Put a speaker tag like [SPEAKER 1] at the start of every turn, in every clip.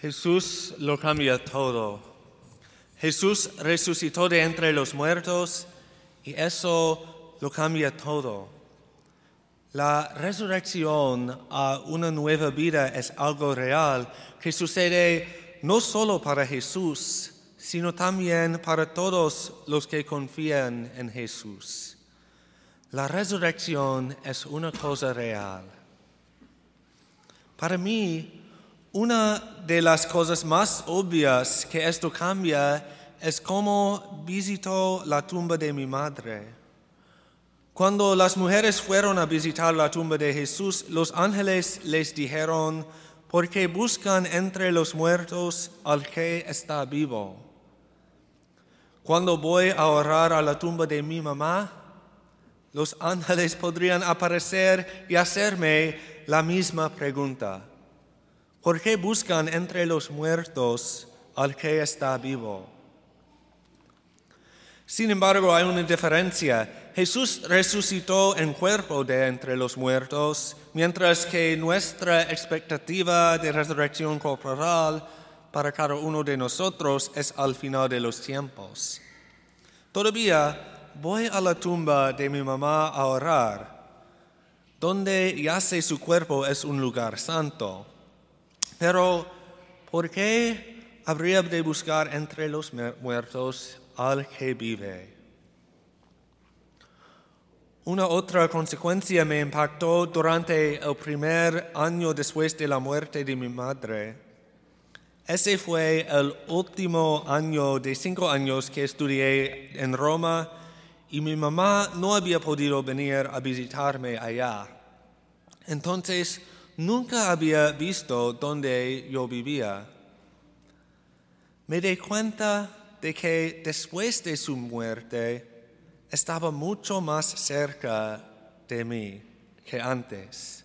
[SPEAKER 1] Jesús lo cambia todo. Jesús resucitó de entre los muertos y eso lo cambia todo. La resurrección a una nueva vida es algo real que sucede no solo para Jesús, sino también para todos los que confían en Jesús. La resurrección es una cosa real. Para mí, una de las cosas más obvias que esto cambia es cómo visitó la tumba de mi madre. Cuando las mujeres fueron a visitar la tumba de Jesús, los ángeles les dijeron, porque buscan entre los muertos al que está vivo. Cuando voy a orar a la tumba de mi mamá, los ángeles podrían aparecer y hacerme la misma pregunta. ¿Por qué buscan entre los muertos al que está vivo? Sin embargo, hay una diferencia. Jesús resucitó en cuerpo de entre los muertos, mientras que nuestra expectativa de resurrección corporal para cada uno de nosotros es al final de los tiempos. Todavía voy a la tumba de mi mamá a orar, donde yace su cuerpo es un lugar santo. Pero, ¿por qué habría de buscar entre los muertos al que vive? Una otra consecuencia me impactó durante el primer año después de la muerte de mi madre. Ese fue el último año de cinco años que estudié en Roma y mi mamá no había podido venir a visitarme allá. Entonces, nunca había visto donde yo vivía. Me di cuenta de que después de su muerte estaba mucho más cerca de mí que antes.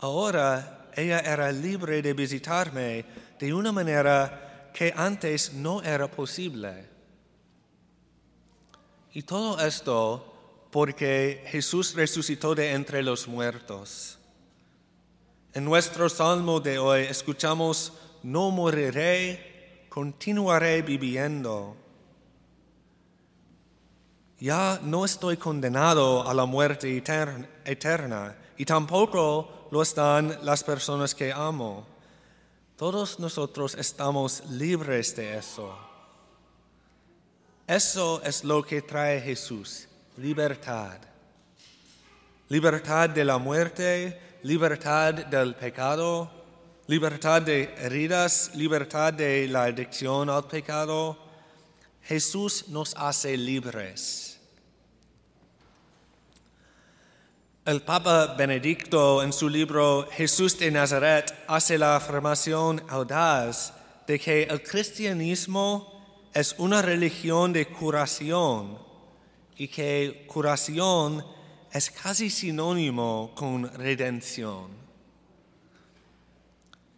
[SPEAKER 1] Ahora ella era libre de visitarme de una manera que antes no era posible. Y todo esto porque Jesús resucitó de entre los muertos. En nuestro salmo de hoy escuchamos, no moriré, continuaré viviendo. Ya no estoy condenado a la muerte eterna, y tampoco lo están las personas que amo. Todos nosotros estamos libres de eso. Eso es lo que trae Jesús, libertad. Libertad de la muerte, libertad del pecado, libertad de heridas, libertad de la adicción al pecado. Jesús nos hace libres. El Papa Benedicto en su libro Jesús de Nazaret hace la afirmación audaz de que el cristianismo es una religión de curación y que curación es casi sinónimo con redención.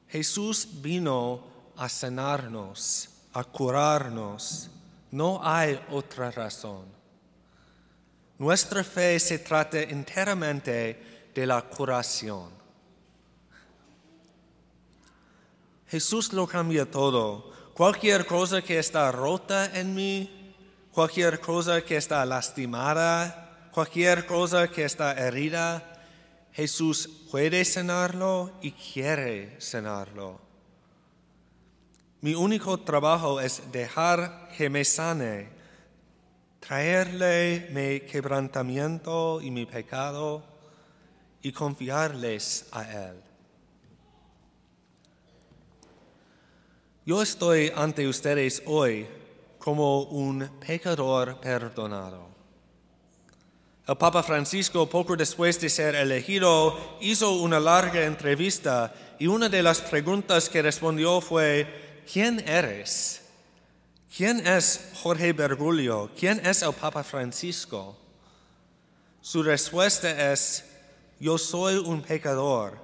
[SPEAKER 1] Jesús vino a sanarnos, a curarnos. No hay otra razón. Nuestra fe se trata enteramente de la curación. Jesús lo cambia todo. Cualquier cosa que está rota en mí, cualquier cosa que está lastimada, cualquier cosa que está herida, Jesús puede sanarlo y quiere sanarlo. Mi único trabajo es dejar que me sane, traerle mi quebrantamiento y mi pecado y confiarles a Él. Yo estoy ante ustedes hoy como un pecador perdonado. El Papa Francisco, poco después de ser elegido, hizo una larga entrevista y una de las preguntas que respondió fue, ¿quién eres? ¿Quién es Jorge Bergoglio? ¿Quién es el Papa Francisco? Su respuesta es, yo soy un pecador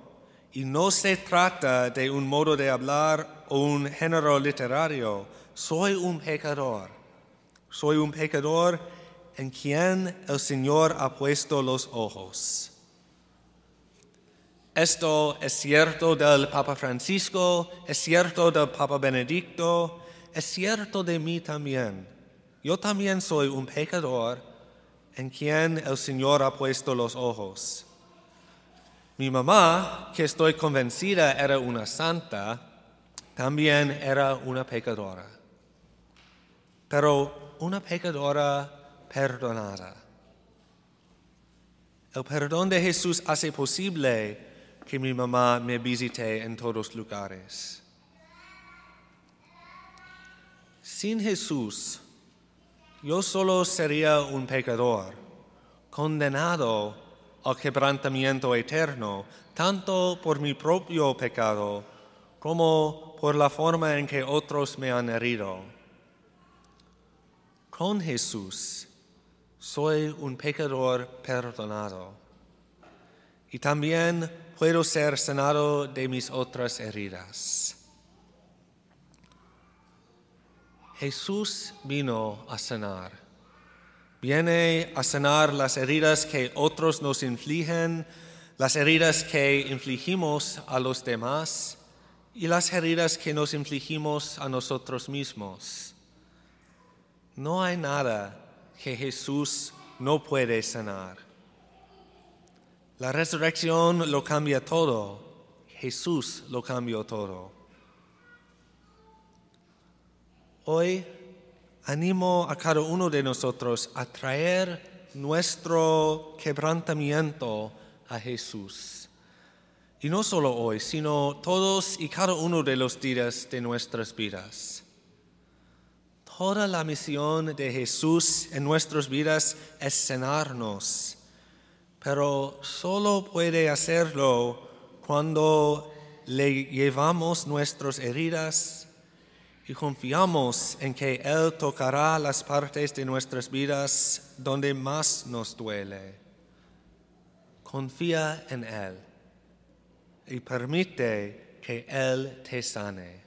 [SPEAKER 1] y no se trata de un modo de hablar o un género literario, soy un pecador. Soy un pecador en quien el Señor ha puesto los ojos. Esto es cierto del Papa Francisco, es cierto del Papa Benedicto, es cierto de mí también. Yo también soy un pecador en quien el Señor ha puesto los ojos. Mi mamá, que estoy convencida era una santa, también era una pecadora, pero una pecadora perdonada. El perdón de Jesús hace posible que mi mamá me visite en todos lugares. Sin Jesús, yo solo sería un pecador, condenado al quebrantamiento eterno, tanto por mi propio pecado como por la forma en que otros me han herido. Con Jesús soy un pecador perdonado y también puedo ser sanado de mis otras heridas. Jesús vino a sanar. Viene a sanar las heridas que otros nos infligen, las heridas que infligimos a los demás y las heridas que nos infligimos a nosotros mismos. No hay nada que Jesús no puede sanar. La resurrección lo cambia todo. Jesús lo cambió todo. Hoy animo a cada uno de nosotros a traer nuestro quebrantamiento a Jesús. Y no solo hoy, sino todos y cada uno de los días de nuestras vidas. Toda la misión de Jesús en nuestras vidas es sanarnos pero solo puede hacerlo cuando le llevamos nuestras heridas y confiamos en que Él tocará las partes de nuestras vidas donde más nos duele. Confía en Él y permite que Él te sane.